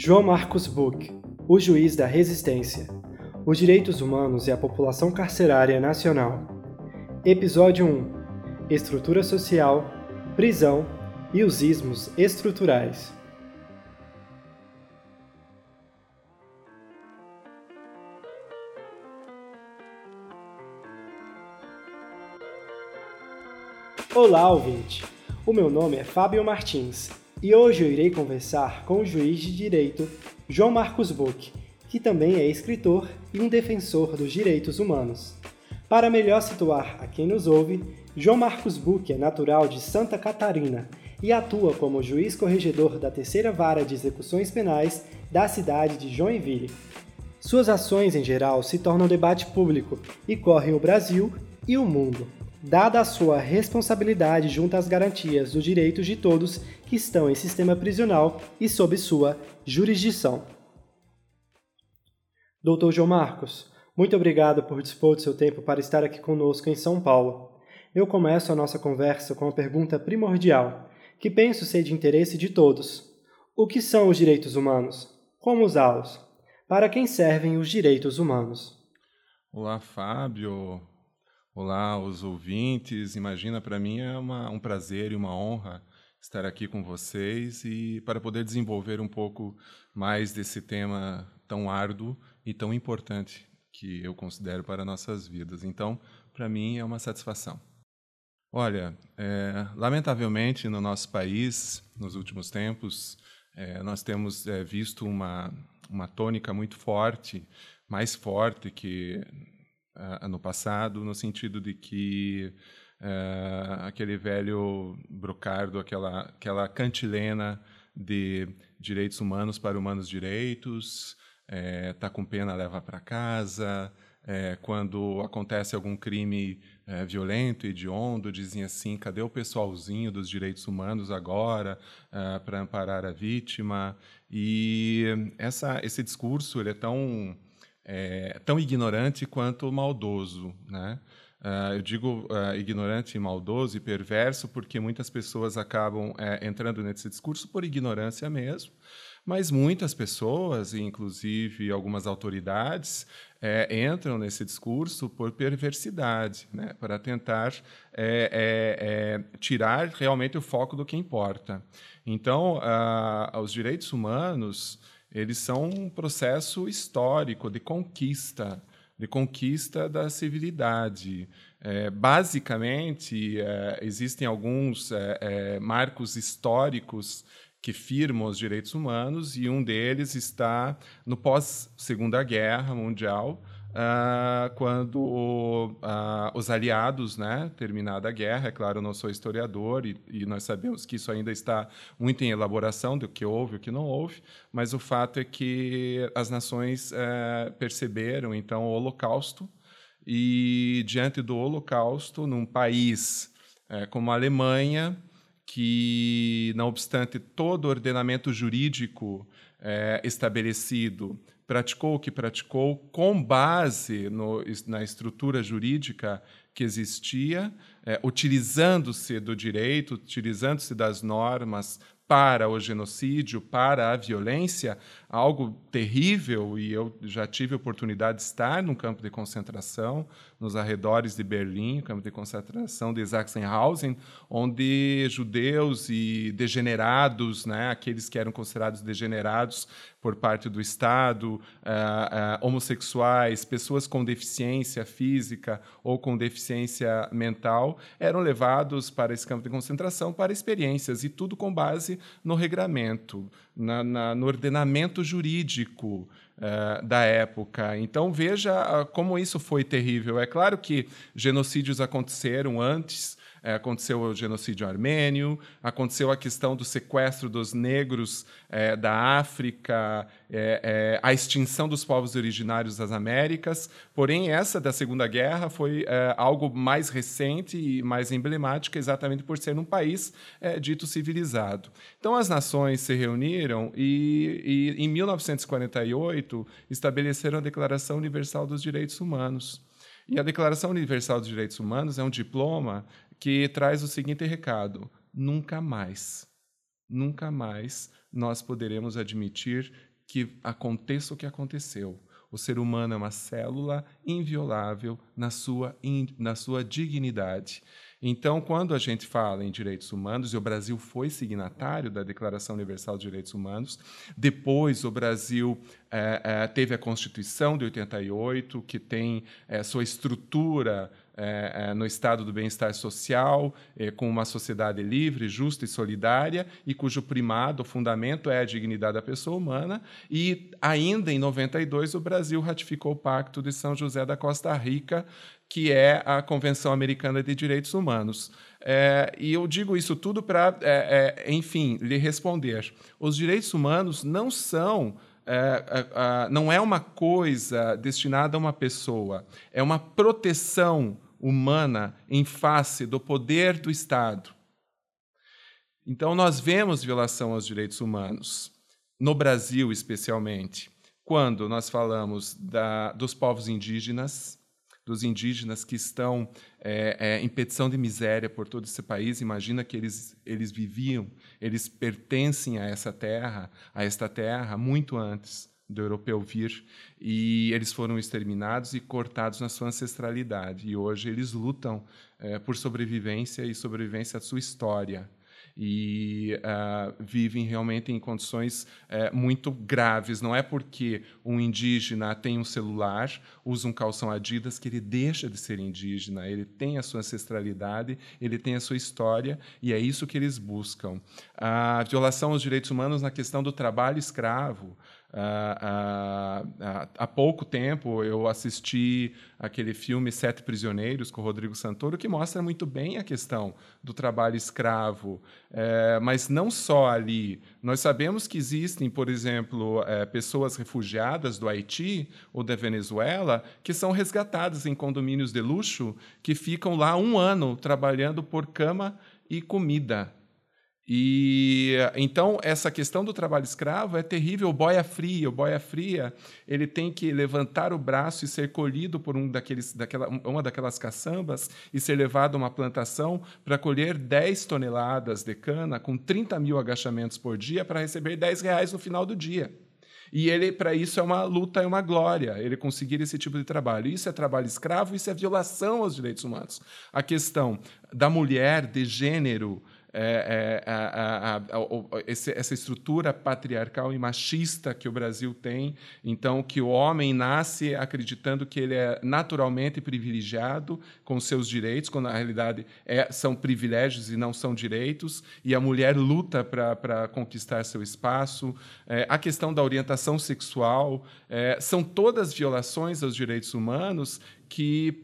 João Marcos Buch, o juiz da resistência, os direitos humanos e a população carcerária nacional. Episódio 1: Estrutura social, prisão e os ismos estruturais. Olá, ouvinte! O meu nome é Fábio Martins e hoje eu irei conversar com o juiz de direito João Marcos Buch, que também é escritor e um defensor dos direitos humanos. Para melhor situar a quem nos ouve, João Marcos Buch é natural de Santa Catarina e atua como juiz corregedor da Terceira Vara de Execuções Penais da cidade de Joinville. Suas ações em geral se tornam debate público e correm o Brasil e o mundo dada a sua responsabilidade junto às garantias dos direitos de todos que estão em sistema prisional e sob sua jurisdição. Doutor João Marcos, muito obrigado por dispor do seu tempo para estar aqui conosco em São Paulo. Eu começo a nossa conversa com uma pergunta primordial, que penso ser de interesse de todos. O que são os direitos humanos? Como usá-los? Para quem servem os direitos humanos? Olá, Fábio. Olá, os ouvintes. Imagina, para mim é uma, um prazer e uma honra estar aqui com vocês e para poder desenvolver um pouco mais desse tema tão árduo e tão importante que eu considero para nossas vidas. Então, para mim é uma satisfação. Olha, é, lamentavelmente no nosso país, nos últimos tempos, é, nós temos é, visto uma, uma tônica muito forte, mais forte que uh, no passado, no sentido de que uh, aquele velho brocardo, aquela, aquela cantilena de direitos humanos para humanos direitos, é, tá com pena leva para casa, é, quando acontece algum crime é, violento, hediondo, dizem assim, cadê o pessoalzinho dos direitos humanos agora é, para amparar a vítima? E essa, esse discurso ele é tão é, tão ignorante quanto maldoso, né? Uh, eu digo uh, ignorante, maldoso e perverso porque muitas pessoas acabam é, entrando nesse discurso por ignorância mesmo, mas muitas pessoas, inclusive algumas autoridades, é, entram nesse discurso por perversidade, né? para tentar é, é, é tirar realmente o foco do que importa. Então, uh, os direitos humanos eles são um processo histórico de conquista, de conquista da civilidade. É, basicamente, é, existem alguns é, é marcos históricos que firmam os direitos humanos e um deles está no pós Segunda Guerra Mundial, Uh, quando uh, os aliados, né, terminada a guerra, é claro, eu não sou historiador e, e, nós sabemos que isso ainda está muito em elaboração do que houve o que não houve, mas o fato é que as nações uh, perceberam então o Holocausto e diante do Holocausto, num país eh, como a Alemanha, que não obstante todo o ordenamento jurídico eh, estabelecido praticou o que praticou com base no, na estrutura jurídica que existia, é, utilizando-se do direito, utilizando-se das normas para o genocídio, para a violência, algo terrível, e eu já tive a oportunidade de estar num campo de concentração, nos arredores de Berlim, campo de concentração de Sachsenhausen, onde judeus e degenerados, né, aqueles que eram considerados degenerados por parte do Estado, uh, uh, homossexuais, pessoas com deficiência física ou com deficiência mental, eram levados para esse campo de concentração para experiências, e tudo com base no regramento, na, na, no ordenamento jurídico uh, da época. Então, veja como isso foi terrível. É claro que genocídios aconteceram antes é, aconteceu o genocídio armênio, aconteceu a questão do sequestro dos negros é, da África, é, é a extinção dos povos originários das Américas. Porém, essa da Segunda Guerra foi é, algo mais recente e mais emblemático, exatamente por ser um país é, dito civilizado. Então, as nações se reuniram e, e, em 1948, estabeleceram a Declaração Universal dos Direitos Humanos. E a Declaração Universal dos Direitos Humanos é um diploma que traz o seguinte recado: nunca mais, nunca mais nós poderemos admitir que aconteça o que aconteceu. O ser humano é uma célula inviolável na sua, in, na sua dignidade. Então, quando a gente fala em direitos humanos, e o Brasil foi signatário da Declaração Universal de Direitos Humanos, depois o Brasil é, é, teve a Constituição de 88, que tem é, sua estrutura é, é, no estado do bem-estar social, é, com uma sociedade livre, justa e solidária, e cujo primado, fundamento é a dignidade da pessoa humana. E ainda em 92 o Brasil ratificou o Pacto de São José da Costa Rica, que é a Convenção Americana de Direitos Humanos. É, e eu digo isso tudo para, é, é, enfim, lhe responder. Os direitos humanos não são. É, não é uma coisa destinada a uma pessoa, é uma proteção humana em face do poder do Estado. Então, nós vemos violação aos direitos humanos, no Brasil especialmente, quando nós falamos da, dos povos indígenas, dos indígenas que estão é, é, em petição de miséria por todo esse país. Imagina que eles, eles viviam, eles pertencem a essa terra, a esta terra, muito antes do europeu vir, e eles foram exterminados e cortados na sua ancestralidade. E hoje eles lutam é, por sobrevivência e sobrevivência da sua história e uh, vivem realmente em condições uh, muito graves. Não é porque um indígena tem um celular, usa um calção Adidas, que ele deixa de ser indígena. Ele tem a sua ancestralidade, ele tem a sua história, e é isso que eles buscam. A violação aos direitos humanos na questão do trabalho escravo. Uh, uh, há pouco tempo eu assisti aquele filme Sete Prisioneiros com Rodrigo Santoro que mostra muito bem a questão do trabalho escravo, é, mas não só ali. Nós sabemos que existem, por exemplo, é, pessoas refugiadas do Haiti ou da Venezuela que são resgatadas em condomínios de luxo que ficam lá um ano trabalhando por cama e comida. E então essa questão do trabalho escravo é terrível. O boia fria, o boia fria, ele tem que levantar o braço e ser colhido por um daqueles, daquela, uma daquelas caçambas e ser levado a uma plantação para colher 10 toneladas de cana com 30 mil agachamentos por dia para receber 10 reais no final do dia. E ele, para isso, é uma luta, é uma glória, ele conseguir esse tipo de trabalho. Isso é trabalho escravo, isso é violação aos direitos humanos. A questão da mulher, de gênero, é, é, a, a, a, esse, essa estrutura patriarcal e machista que o Brasil tem. Então, que o homem nasce acreditando que ele é naturalmente privilegiado com seus direitos, quando na realidade é, são privilégios e não são direitos, e a mulher luta para conquistar seu espaço. É, a questão da orientação sexual é, são todas violações aos direitos humanos que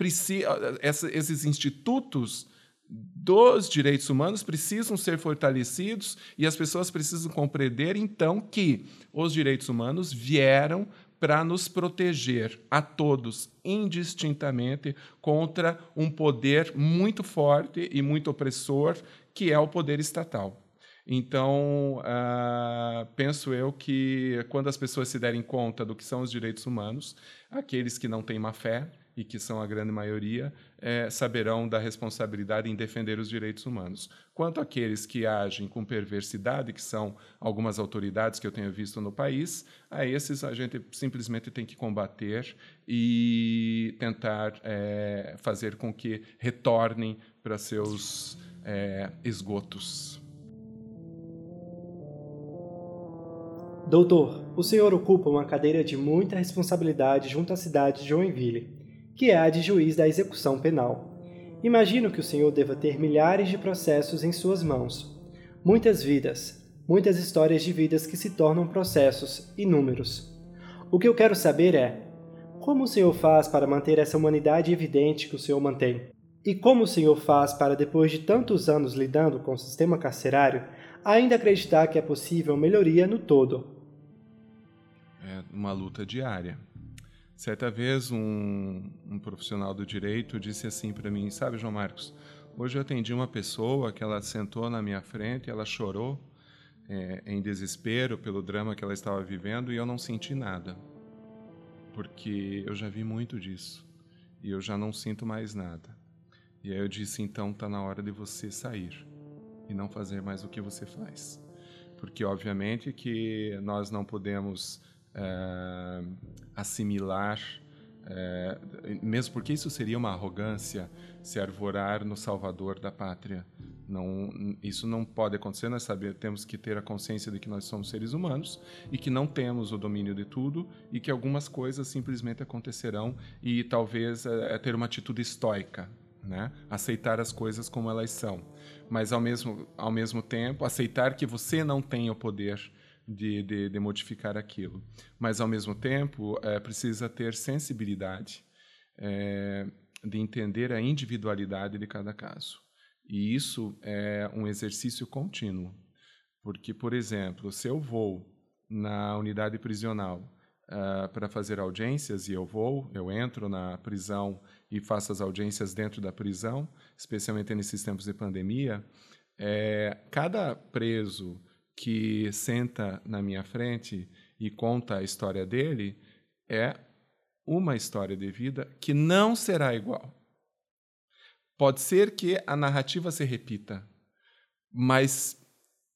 esses institutos dos direitos humanos precisam ser fortalecidos e as pessoas precisam compreender, então, que os direitos humanos vieram para nos proteger a todos indistintamente contra um poder muito forte e muito opressor que é o poder estatal. Então, uh, penso eu que quando as pessoas se derem conta do que são os direitos humanos, aqueles que não têm má fé, e que são a grande maioria, é, saberão da responsabilidade em defender os direitos humanos. Quanto àqueles que agem com perversidade, que são algumas autoridades que eu tenho visto no país, a esses a gente simplesmente tem que combater e tentar é, fazer com que retornem para seus é, esgotos. Doutor, o senhor ocupa uma cadeira de muita responsabilidade junto à cidade de Joinville que é a de juiz da execução penal. Imagino que o senhor deva ter milhares de processos em suas mãos. Muitas vidas, muitas histórias de vidas que se tornam processos inúmeros. O que eu quero saber é: como o senhor faz para manter essa humanidade evidente que o senhor mantém? E como o senhor faz para, depois de tantos anos lidando com o sistema carcerário, ainda acreditar que é possível melhoria no todo? É uma luta diária. Certa vez, um, um profissional do direito disse assim para mim: Sabe, João Marcos, hoje eu atendi uma pessoa que ela sentou na minha frente, ela chorou é, em desespero pelo drama que ela estava vivendo e eu não senti nada, porque eu já vi muito disso e eu já não sinto mais nada. E aí eu disse: então está na hora de você sair e não fazer mais o que você faz, porque obviamente que nós não podemos é, assimilar, é, mesmo porque isso seria uma arrogância, se arvorar no Salvador da pátria. Não, isso não pode acontecer. Nós sabemos, temos que ter a consciência de que nós somos seres humanos e que não temos o domínio de tudo e que algumas coisas simplesmente acontecerão e talvez é, é ter uma atitude estoica, né? Aceitar as coisas como elas são, mas ao mesmo ao mesmo tempo aceitar que você não tem o poder de, de, de modificar aquilo, mas ao mesmo tempo é, precisa ter sensibilidade é, de entender a individualidade de cada caso. E isso é um exercício contínuo. Porque, por exemplo, se eu vou na unidade prisional uh, para fazer audiências, e eu vou, eu entro na prisão e faço as audiências dentro da prisão, especialmente nesses tempos de pandemia, é, cada preso que senta na minha frente e conta a história dele é uma história de vida que não será igual. Pode ser que a narrativa se repita, mas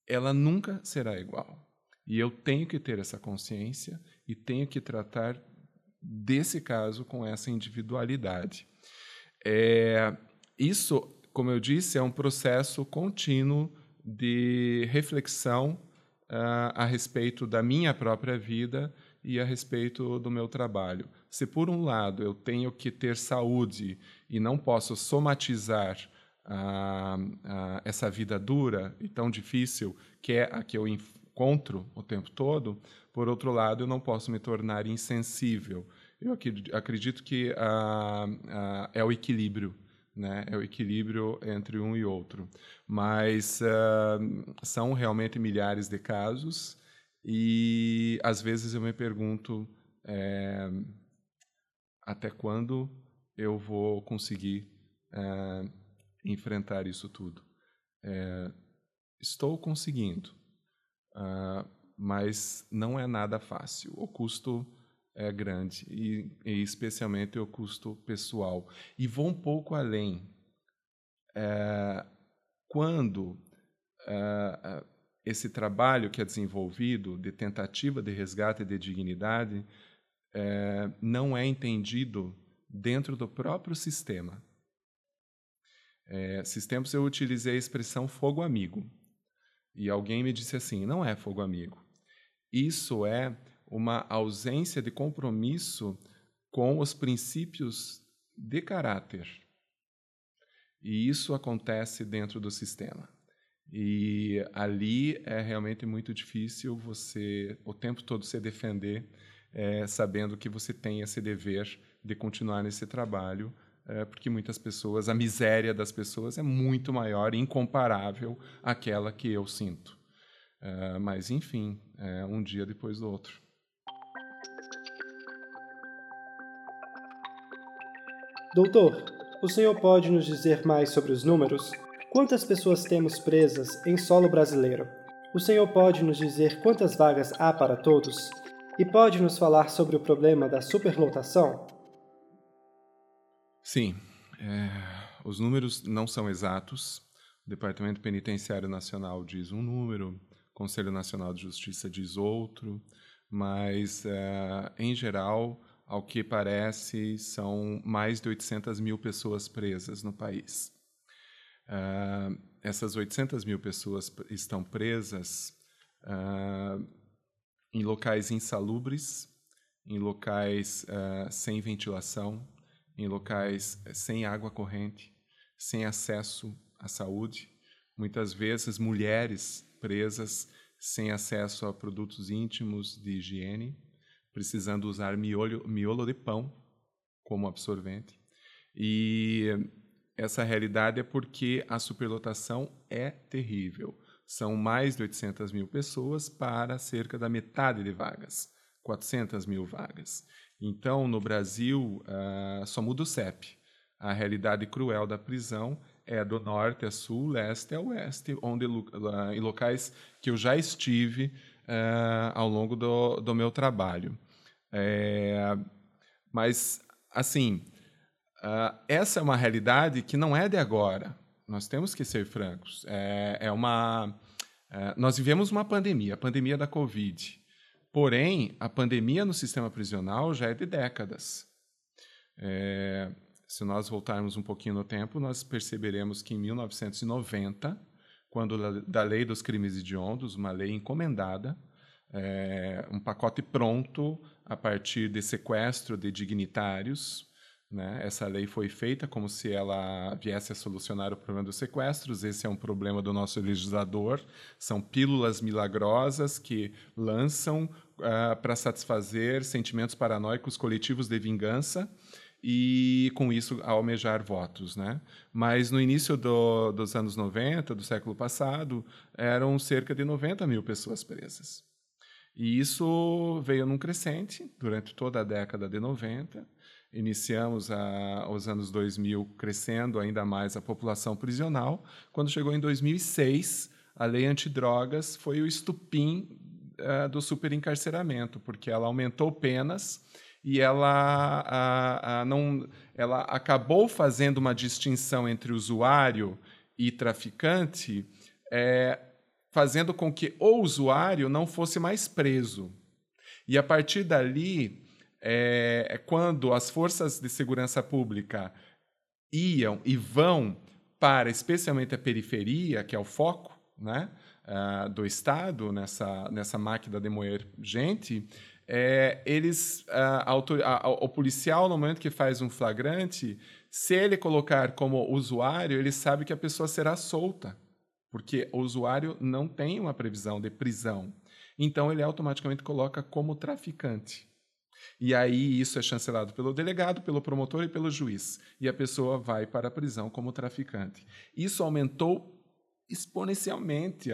ela nunca será igual. E eu tenho que ter essa consciência e tenho que tratar desse caso com essa individualidade. É, isso, como eu disse, é um processo contínuo de reflexão uh, a respeito da minha própria vida e a respeito do meu trabalho. Se, por um lado, eu tenho que ter saúde e não posso somatizar ah, ah, essa vida dura e tão difícil que é a que eu encontro o tempo todo, por outro lado, eu não posso me tornar insensível. Eu acredito que é o equilíbrio. Né? É o equilíbrio entre um e outro. Mas ah, são realmente milhares de casos e às vezes eu me pergunto é, até quando eu vou conseguir é, enfrentar isso tudo. É, estou conseguindo, uh, mas não é nada fácil. O custo é grande e, e especialmente o custo pessoal. E vou um pouco além. É, quando é, esse trabalho que é desenvolvido de tentativa de resgate de dignidade é, não é entendido dentro do próprio sistema. É, esses tempos eu utilizei a expressão fogo amigo. E alguém me disse assim: não é fogo amigo. Isso é uma ausência de compromisso com os princípios de caráter. E isso acontece dentro do sistema. E ali é realmente muito difícil você o tempo todo se defender, é, sabendo que você tem esse dever de continuar nesse trabalho, é, porque muitas pessoas, a miséria das pessoas é muito maior, incomparável àquela que eu sinto. É, mas, enfim, é um dia depois do outro. Doutor, o senhor pode nos dizer mais sobre os números? Quantas pessoas temos presas em solo brasileiro? O senhor pode nos dizer quantas vagas há para todos? E pode nos falar sobre o problema da superlotação? Sim. É, os números não são exatos. O Departamento Penitenciário Nacional diz um número, o Conselho Nacional de Justiça diz outro, mas, é, em geral, ao que parece, são mais de 800 mil pessoas presas no país. Uh, essas 800 mil pessoas estão presas uh, em locais insalubres, em locais uh, sem ventilação, em locais sem água corrente, sem acesso à saúde, muitas vezes mulheres presas sem acesso a produtos íntimos de higiene, precisando usar miolo, miolo de pão como absorvente. E essa realidade é porque a superlotação é terrível. São mais de 800 mil pessoas para cerca da metade de vagas, 400 mil vagas. Então, no Brasil, uh, só muda o CEP. A realidade cruel da prisão é do norte a sul, leste a oeste, onde uh, em locais que eu já estive uh, ao longo do, do meu trabalho. É, mas, assim, Uh, essa é uma realidade que não é de agora. Nós temos que ser francos. É, é uma, uh, nós vivemos uma pandemia, a pandemia da Covid. Porém, a pandemia no sistema prisional já é de décadas. É, se nós voltarmos um pouquinho no tempo, nós perceberemos que em 1990, quando da lei dos crimes hediondos, uma lei encomendada, é, um pacote pronto a partir de sequestro de dignitários. Né? Essa lei foi feita como se ela viesse a solucionar o problema dos sequestros. Esse é um problema do nosso legislador. São pílulas milagrosas que lançam uh, para satisfazer sentimentos paranoicos coletivos de vingança e com isso almejar votos, né? Mas no início do, dos anos 90, do século passado, eram cerca de 90 mil pessoas presas. E isso veio num crescente durante toda a década de 90. Iniciamos a, os anos 2000 crescendo ainda mais a população prisional. Quando chegou em 2006, a lei antidrogas foi o estupim uh, do superencarceramento, porque ela aumentou penas e ela, não, ela acabou fazendo uma distinção entre usuário e traficante, é, fazendo com que o usuário não fosse mais preso. E a partir dali, é, é quando as forças de segurança pública iam e vão para especialmente a periferia, que é o foco né, uh, do Estado nessa, nessa máquina de moer gente, é, eles, a, a, a, o policial, no momento que faz um flagrante, se ele colocar como usuário, ele sabe que a pessoa será solta, porque o usuário não tem uma previsão de prisão. Então, ele automaticamente coloca como traficante. E aí isso é chancelado pelo delegado, pelo promotor e pelo juiz. E a pessoa vai para a prisão como traficante. Isso aumentou exponencialmente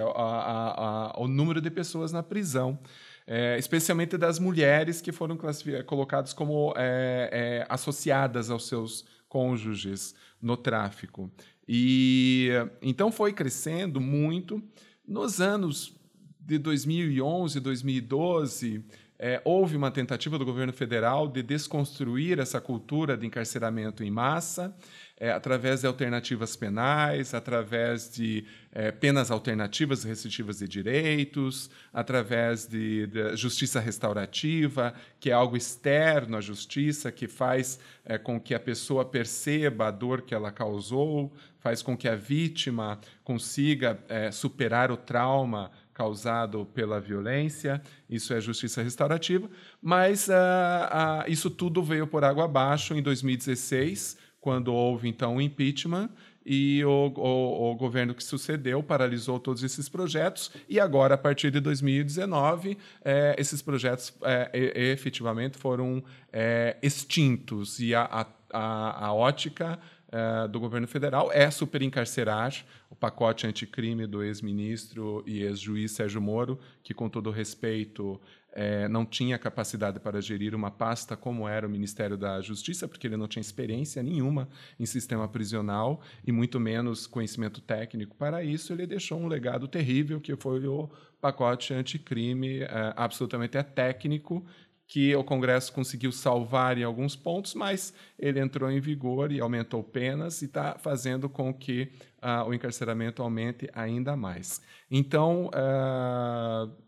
o número de pessoas na prisão é, especialmente das mulheres que foram colocadas como é, é, associadas aos seus cônjuges no tráfico. E então foi crescendo muito. Nos anos de 2011, 2012, é, houve uma tentativa do governo federal de desconstruir essa cultura de encarceramento em massa é, através de alternativas penais, através de é, penas alternativas restritivas de direitos, através de, de, justiça restaurativa, que é algo externo à justiça, que faz é, com que a pessoa perceba a dor que ela causou, faz com que a vítima consiga é, superar o trauma causado pela violência, isso é justiça restaurativa, mas uh, uh, isso tudo veio por água abaixo em 2016, quando houve então o impeachment e o, o, o, governo que sucedeu paralisou todos esses projetos e agora a partir de 2019 é, esses projetos é, efetivamente foram é, extintos. E a, a, a ótica é, do governo federal é superencarcerar o pacote anticrime do ex-ministro e ex-juiz Sérgio Moro, que, com todo respeito, é, não tinha capacidade para gerir uma pasta como era o Ministério da Justiça, porque ele não tinha experiência nenhuma em sistema prisional e muito menos conhecimento técnico para isso. Ele deixou um legado terrível, que foi o pacote anticrime, é, absolutamente técnico, que o Congresso conseguiu salvar em alguns pontos, mas ele entrou em vigor e aumentou penas e está fazendo com que uh, o encarceramento aumente ainda mais. Então, uh,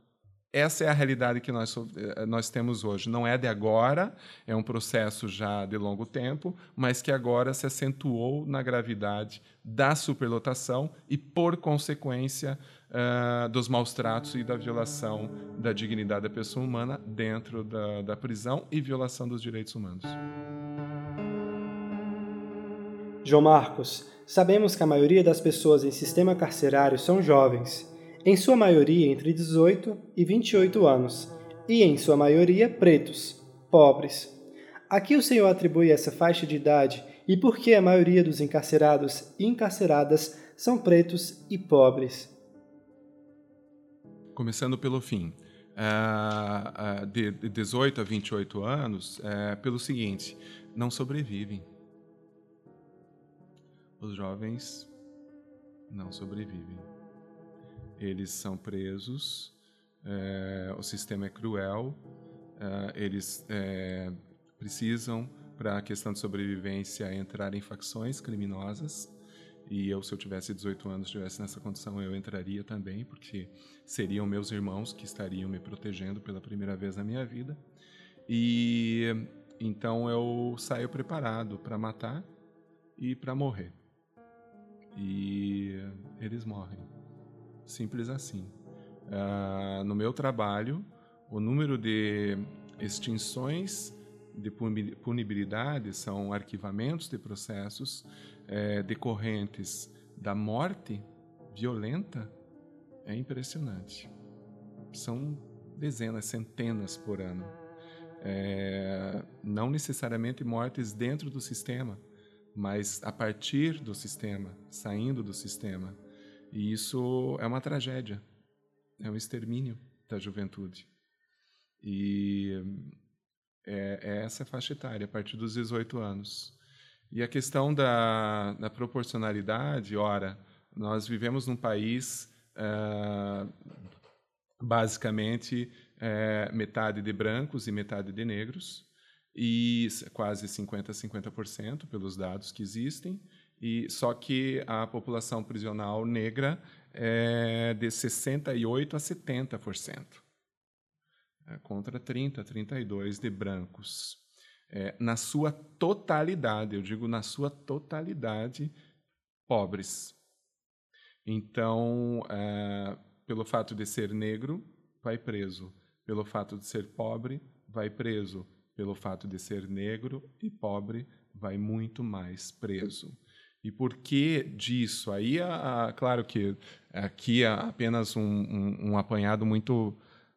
essa é a realidade que nós, eh, nós temos hoje. Não é de agora, é um processo já de longo tempo, mas que agora se acentuou na gravidade da superlotação e, por consequência, uh, dos maus tratos e da violação da dignidade da pessoa humana dentro da, da prisão e violação dos direitos humanos. João Marcos, sabemos que a maioria das pessoas em sistema carcerário são jovens em sua maioria entre 18 e 28 anos, e em sua maioria pretos, pobres. A que o Senhor atribui essa faixa de idade e por que a maioria dos encarcerados e encarceradas são pretos e pobres? Começando pelo fim. Uh, uh, de 18 a 28 anos, uh, pelo seguinte, não sobrevivem. Os jovens não sobrevivem eles são presos, é, o sistema é cruel, é, eles é, precisam, para a questão de sobrevivência, entrar em facções criminosas E eu, se eu tivesse 18 anos, estivesse nessa condição, eu entraria também, porque seriam meus irmãos que estariam me protegendo pela primeira vez na minha vida. E então eu saio preparado para matar e para morrer. E eles morrem. Simples assim. Uh, no meu trabalho, o número de extinções de punibilidade são arquivamentos de processos é, decorrentes da morte violenta é impressionante. São dezenas, centenas por ano. É, não necessariamente mortes dentro do sistema, mas a partir do sistema, saindo do sistema. E isso é uma tragédia, é um extermínio da juventude. E é, é essa faixa etária, a partir dos 18 anos. E a questão da, da proporcionalidade, ora, nós vivemos num país uh, basicamente uh, metade de brancos e metade de negros, e quase 50 a 50% pelos dados que existem, e só que a população prisional negra é de 68 a 70%, é, contra 30 a 32 de brancos é, na sua totalidade, eu digo na sua totalidade, pobres. Então, é, pelo fato de ser negro, vai preso. Pelo fato de ser pobre, vai preso. Pelo fato de ser negro e pobre, vai muito mais preso. E por que disso? Aí, a, a, claro que aqui é apenas um, um, um apanhado muito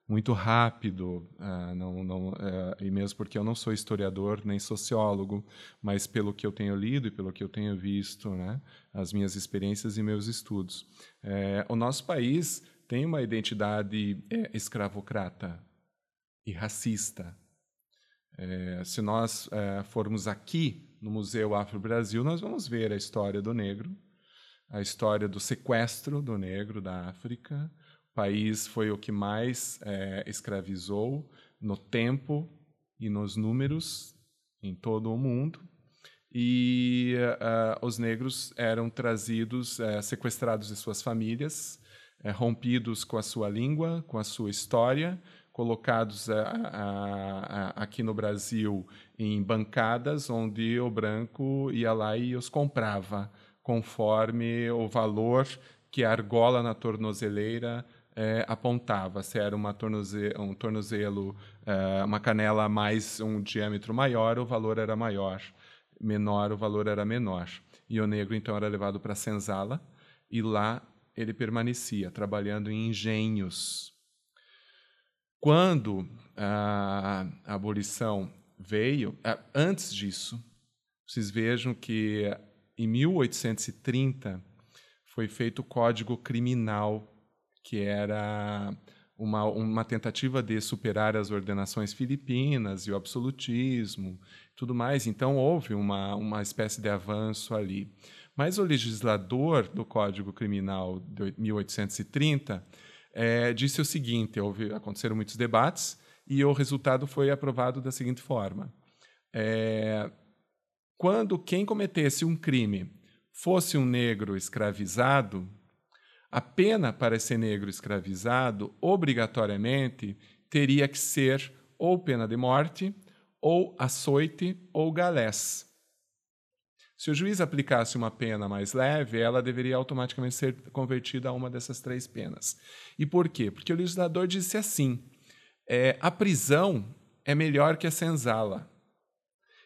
muito rápido, uh, não, não, uh, e mesmo porque eu não sou historiador nem sociólogo, mas pelo que eu tenho lido e pelo que eu tenho visto, né, as minhas experiências e meus estudos. É, o nosso país tem uma identidade é, escravocrata e racista. É, se nós formos aqui no Museu Afro-Brasil, nós vamos ver a história do negro, a história do sequestro do negro da África, país foi o que mais é, escravizou no tempo e nos números em todo o mundo. E uh, os negros eram trazidos, uh, sequestrados de suas famílias, uh, rompidos com a sua língua, com a sua história, colocados aqui no Brasil em bancadas onde o branco ia lá e os comprava conforme o valor que a argola na tornozeleira é, apontava se era uma tornoze um tornozelo, é, uma canela mais um diâmetro maior, o valor era maior, menor, o valor era menor. E o negro então era levado para a senzala e lá ele permanecia trabalhando em engenhos. Quando a, a abolição veio, antes disso, vocês vejam que em 1830 foi feito o Código Criminal que era uma, uma tentativa de superar as ordenações filipinas e o absolutismo, tudo mais. Então houve uma, uma espécie de avanço ali. Mas o legislador do Código Criminal de 1830 é, disse o seguinte: houve, aconteceram muitos debates e o resultado foi aprovado da seguinte forma: é, quando quem cometesse um crime fosse um negro escravizado, a pena para esse negro escravizado, obrigatoriamente, teria que ser ou pena de morte, ou açoite, ou galés. Se o juiz aplicasse uma pena mais leve, ela deveria automaticamente ser convertida a uma dessas três penas. E por quê? Porque o legislador disse assim: é, a prisão é melhor que a senzala.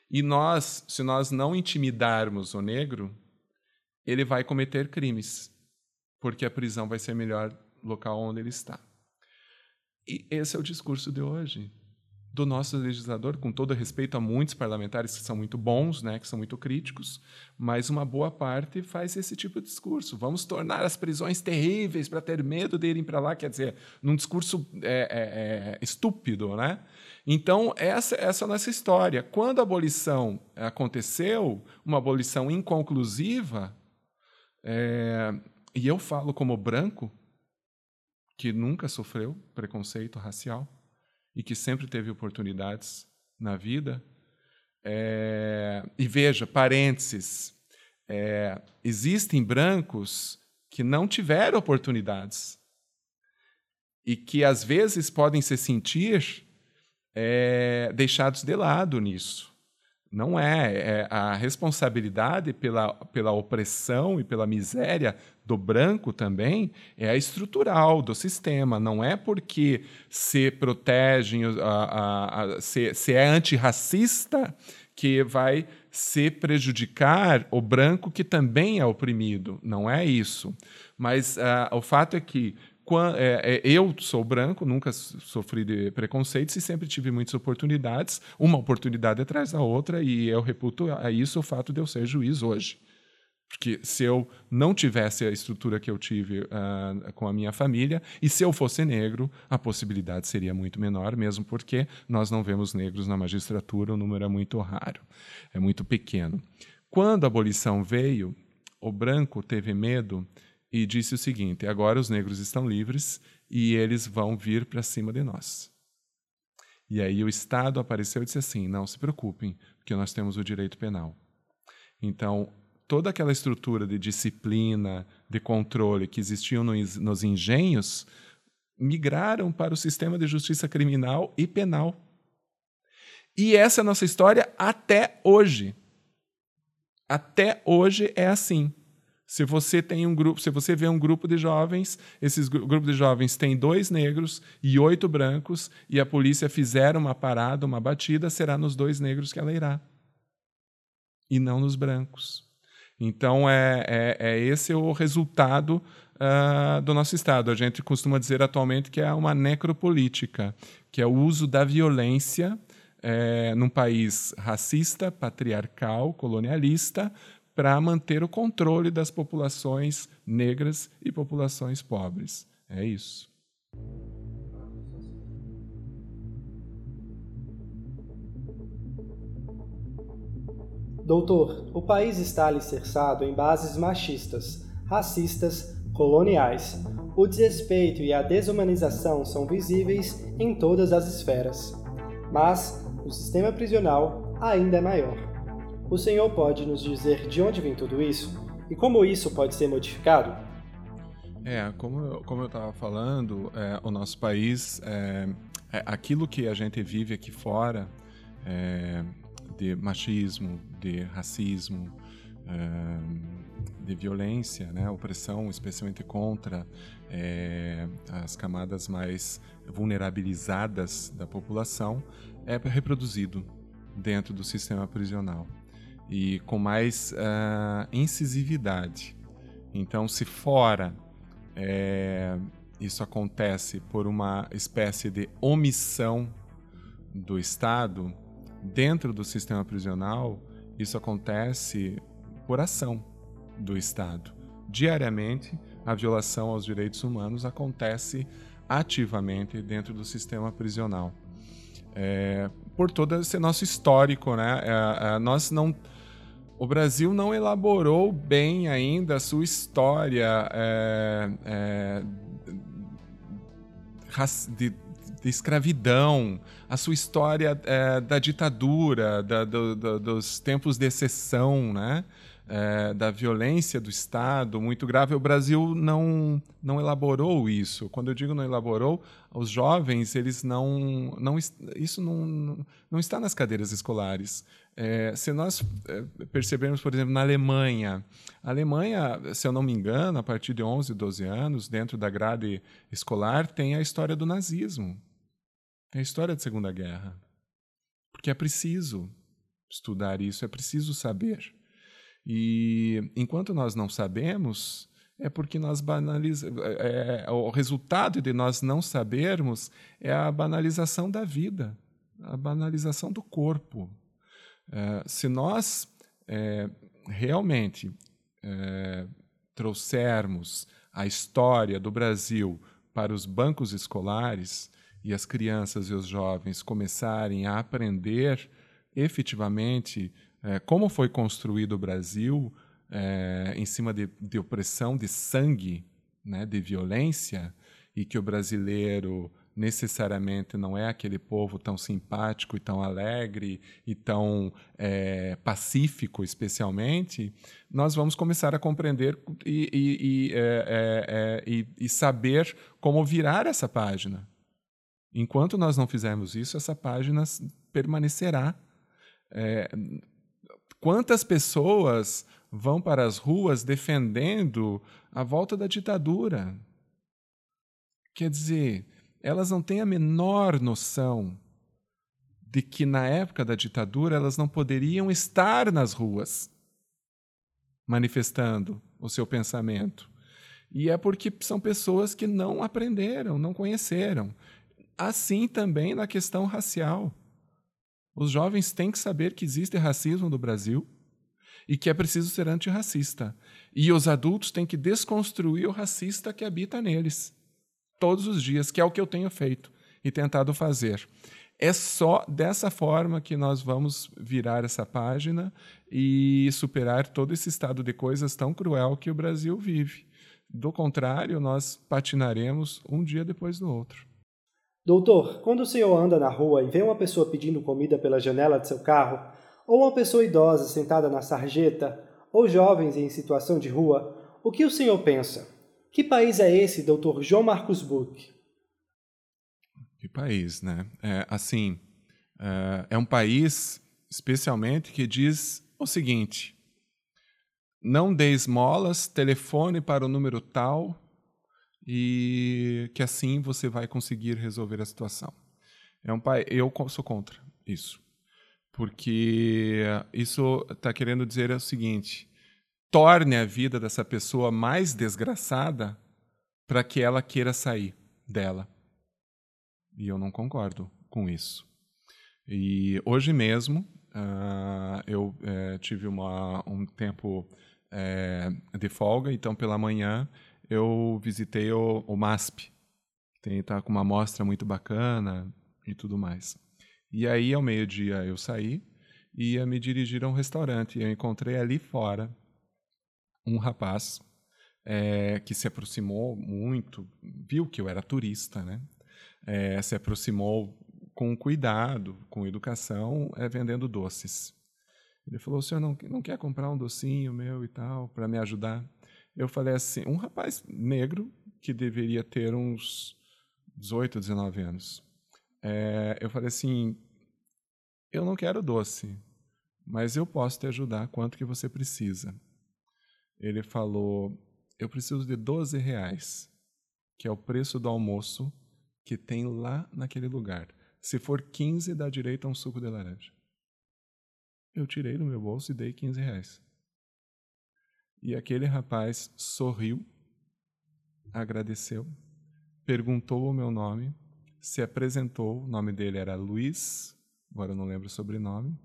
E nós, se nós não intimidarmos o negro, ele vai cometer crimes porque a prisão vai ser melhor local onde ele está. E esse é o discurso de hoje do nosso legislador, com todo respeito a muitos parlamentares que são muito bons, né, que são muito críticos, mas uma boa parte faz esse tipo de discurso. Vamos tornar as prisões terríveis para ter medo de irem para lá, quer dizer, num discurso é, é, é, estúpido, né? Então essa essa é a nossa história. Quando a abolição aconteceu, uma abolição inconclusiva, é, e eu falo como branco, que nunca sofreu preconceito racial e que sempre teve oportunidades na vida. É, e veja, parênteses, é, existem brancos que não tiveram oportunidades e que às vezes podem se sentir é, deixados de lado nisso. Não é, é, a responsabilidade pela, pela opressão e pela miséria do branco também é a estrutural do sistema. Não é porque se protegem, a, a, a, se, se é antirracista que vai se prejudicar o branco que também é oprimido. Não é isso. Mas uh, o fato é que quando, é, é, eu sou branco, nunca sofri de preconceitos e sempre tive muitas oportunidades, uma oportunidade atrás da outra, e eu reputo a isso o fato de eu ser juiz hoje. Porque se eu não tivesse a estrutura que eu tive uh, com a minha família, e se eu fosse negro, a possibilidade seria muito menor, mesmo porque nós não vemos negros na magistratura, o número é muito raro, é muito pequeno. Quando a abolição veio, o branco teve medo e disse o seguinte: agora os negros estão livres e eles vão vir para cima de nós. E aí o Estado apareceu e disse assim: não se preocupem, porque nós temos o direito penal. Então, toda aquela estrutura de disciplina, de controle que existiam nos, nos engenhos, migraram para o sistema de justiça criminal e penal. E essa é a nossa história até hoje. Até hoje é assim. Se você tem um grupo, se você vê um grupo de jovens, esses gru grupo de jovens tem dois negros e oito brancos, e a polícia fizer uma parada, uma batida, será nos dois negros que ela irá. E não nos brancos. Então, é, é, é esse o resultado uh, do nosso Estado. A gente costuma dizer atualmente que é uma necropolítica, que é o uso da violência é, num país racista, patriarcal, colonialista, para manter o controle das populações negras e populações pobres. É isso. Doutor, o país está alicerçado em bases machistas, racistas, coloniais. O desrespeito e a desumanização são visíveis em todas as esferas. Mas o sistema prisional ainda é maior. O senhor pode nos dizer de onde vem tudo isso e como isso pode ser modificado? É, como como eu estava falando, é, o nosso país, é, é, aquilo que a gente vive aqui fora, é, de machismo, de racismo, de violência, né, opressão, especialmente contra é, as camadas mais vulnerabilizadas da população, é reproduzido dentro do sistema prisional e com mais uh, incisividade. Então, se fora é, isso acontece por uma espécie de omissão do Estado, dentro do sistema prisional, isso acontece por ação do Estado. Diariamente, a violação aos direitos humanos acontece ativamente dentro do sistema prisional. É, por todo esse nosso histórico, né? É, é, nós não, o Brasil não elaborou bem ainda a sua história é, é de, escravidão, a sua história é, da ditadura, da, do, do, dos tempos de exceção, né? É, da violência do Estado muito grave. O Brasil não, não elaborou isso. Quando eu digo não elaborou, os jovens, eles não. não isso não, não está nas cadeiras escolares. É, se nós é, percebermos, por exemplo, na Alemanha, a Alemanha, se eu não me engano, a partir de 11, 12 anos, dentro da grade escolar, tem a história do nazismo. É a história da Segunda Guerra. Porque é preciso estudar isso, é preciso saber. E enquanto nós não sabemos, é porque nós banalizamos. É, é, o resultado de nós não sabermos é a banalização da vida, a banalização do corpo. É, se nós é, realmente é, trouxermos a história do Brasil para os bancos escolares, e as crianças e os jovens começarem a aprender efetivamente é, como foi construído o Brasil é, em cima de, de, opressão, de sangue, né, de violência, e que o brasileiro necessariamente não é aquele povo tão simpático e tão alegre e tão é, pacífico, especialmente, nós vamos começar a compreender e, e, e, é, é, e, saber como virar essa página. Enquanto nós não fizermos isso, essa página permanecerá. É, quantas pessoas vão para as ruas defendendo a volta da ditadura? Quer dizer, elas não têm a menor noção de que na época da ditadura elas não poderiam estar nas ruas manifestando o seu pensamento. E é porque são pessoas que não aprenderam, não conheceram. Assim também na questão racial. Os jovens têm que saber que existe racismo no Brasil e que é preciso ser antirracista. E os adultos têm que desconstruir o racista que habita neles todos os dias, que é o que eu tenho feito e tentado fazer. É só dessa forma que nós vamos virar essa página e superar todo esse estado de coisas tão cruel que o Brasil vive. Do contrário, nós patinaremos um dia depois do outro. Doutor, quando o senhor anda na rua e vê uma pessoa pedindo comida pela janela de seu carro, ou uma pessoa idosa sentada na sarjeta, ou jovens em situação de rua, o que o senhor pensa? Que país é esse, doutor João Marcos Buch? Que país, né? É, assim, é, é um país, especialmente, que diz o seguinte: não dê esmolas, telefone para o número tal e que assim você vai conseguir resolver a situação. É um pai, eu sou contra isso, porque isso está querendo dizer o seguinte: torne a vida dessa pessoa mais desgraçada para que ela queira sair dela. E eu não concordo com isso. E hoje mesmo uh, eu uh, tive uma, um tempo uh, de folga, então pela manhã eu visitei o, o MASP, que está com uma amostra muito bacana e tudo mais. E aí, ao meio-dia, eu saí e ia me dirigir a um restaurante. E eu encontrei ali fora um rapaz é, que se aproximou muito, viu que eu era turista, né? É, se aproximou com cuidado, com educação, é, vendendo doces. Ele falou: o senhor não, não quer comprar um docinho meu e tal, para me ajudar? Eu falei assim: um rapaz negro que deveria ter uns 18, 19 anos. É, eu falei assim: eu não quero doce, mas eu posso te ajudar quanto que você precisa ele falou: Eu preciso de 12 reais, que é o preço do almoço que tem lá naquele lugar. Se for 15, dá direito a um suco de laranja. Eu tirei do meu bolso e dei 15 reais. E aquele rapaz sorriu, agradeceu, perguntou o meu nome, se apresentou, o nome dele era Luiz, agora eu não lembro o sobrenome,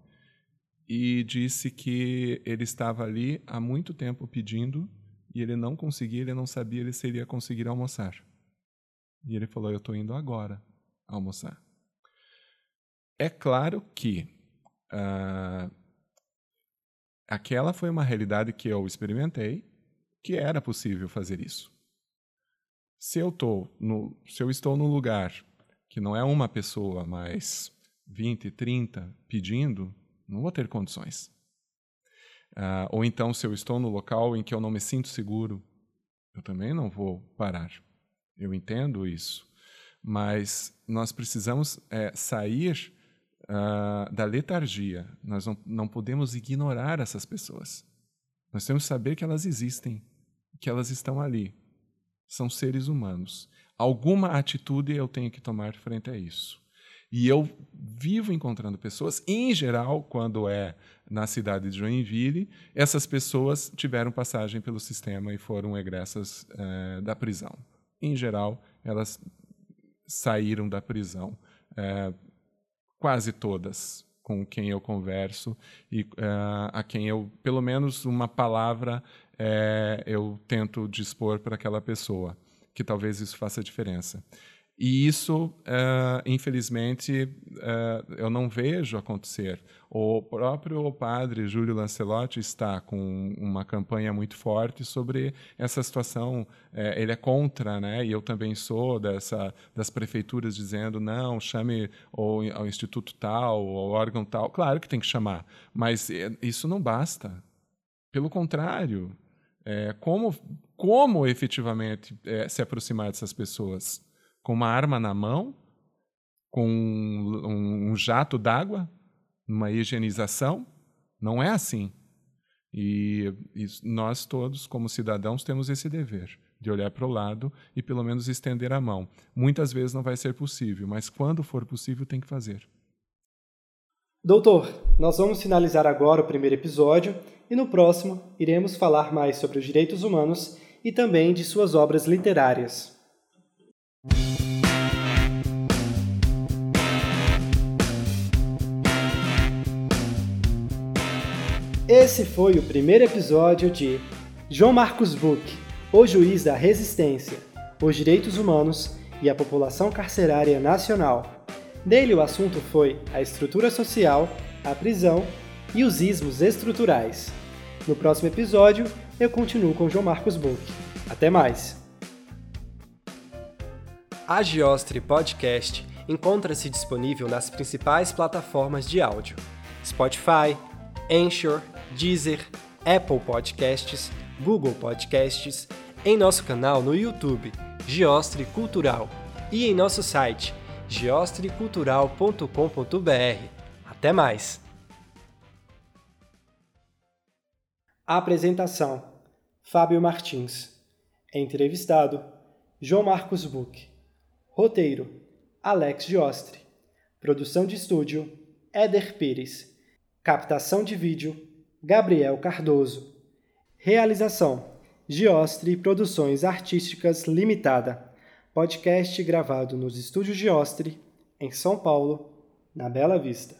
e disse que ele estava ali há muito tempo pedindo e ele não conseguia, ele não sabia ele seria conseguir almoçar. E ele falou: Eu estou indo agora almoçar. É claro que uh, aquela foi uma realidade que eu experimentei, que era possível fazer isso. Se eu, tô no, se eu estou num lugar que não é uma pessoa, mas 20, 30 pedindo, não vou ter condições. Uh, ou então, se eu estou no local em que eu não me sinto seguro, eu também não vou parar. Eu entendo isso. Mas nós precisamos é, sair uh, da letargia. Nós não, não podemos ignorar essas pessoas. Nós temos que saber que elas existem, que elas estão ali. São seres humanos. Alguma atitude eu tenho que tomar frente a isso. E eu vivo encontrando pessoas, em geral, quando é na cidade de Joinville, essas pessoas tiveram passagem pelo sistema e foram egressas é, da prisão. Em geral, elas saíram da prisão, é, quase todas, com quem eu converso e uh, a quem eu, pelo menos uma palavra, eu tento dispor para aquela pessoa, que talvez isso faça diferença. E isso, uh, infelizmente, uh, eu não vejo acontecer. O próprio padre Júlio Lancelotti está com uma campanha muito forte sobre essa situação. É, ele é contra, né? E eu também sou dessa das prefeituras dizendo não, chame o, ao instituto tal, ao órgão tal. Claro que tem que chamar, mas isso não basta. Pelo contrário, é, como como efetivamente é, se aproximar dessas pessoas? Com uma arma na mão, com um, um jato d'água, uma higienização. Não é assim. E, e, nós todos, como cidadãos, temos esse dever de olhar para o lado e pelo menos estender a mão. Muitas vezes não vai ser possível, mas quando for possível, tem que fazer. Doutor, nós vamos finalizar agora o primeiro episódio e no próximo iremos falar mais sobre os direitos humanos e também de suas obras literárias. Esse foi o primeiro episódio de João Marcos Buch, o juiz da resistência, os direitos humanos e a população carcerária nacional. Nele o assunto foi a estrutura social, a prisão e os ismos estruturais. No próximo episódio, eu continuo com João Marcos Buch. Até mais! A Giostre Podcast encontra-se disponível nas principais plataformas de áudio: Spotify, Anchor, Deezer, Apple Podcasts, Google Podcasts, em nosso canal no YouTube, Giostre Cultural, e em nosso site, giostrecultural.com.br. Até mais! Apresentação: Fábio Martins. Entrevistado: João Marcos Buch. Roteiro: Alex Giostre. Produção de estúdio: Éder Pires. Captação de vídeo: Gabriel Cardoso. Realização: Giostre Produções Artísticas Limitada. Podcast gravado nos estúdios Giostre, em São Paulo, na Bela Vista.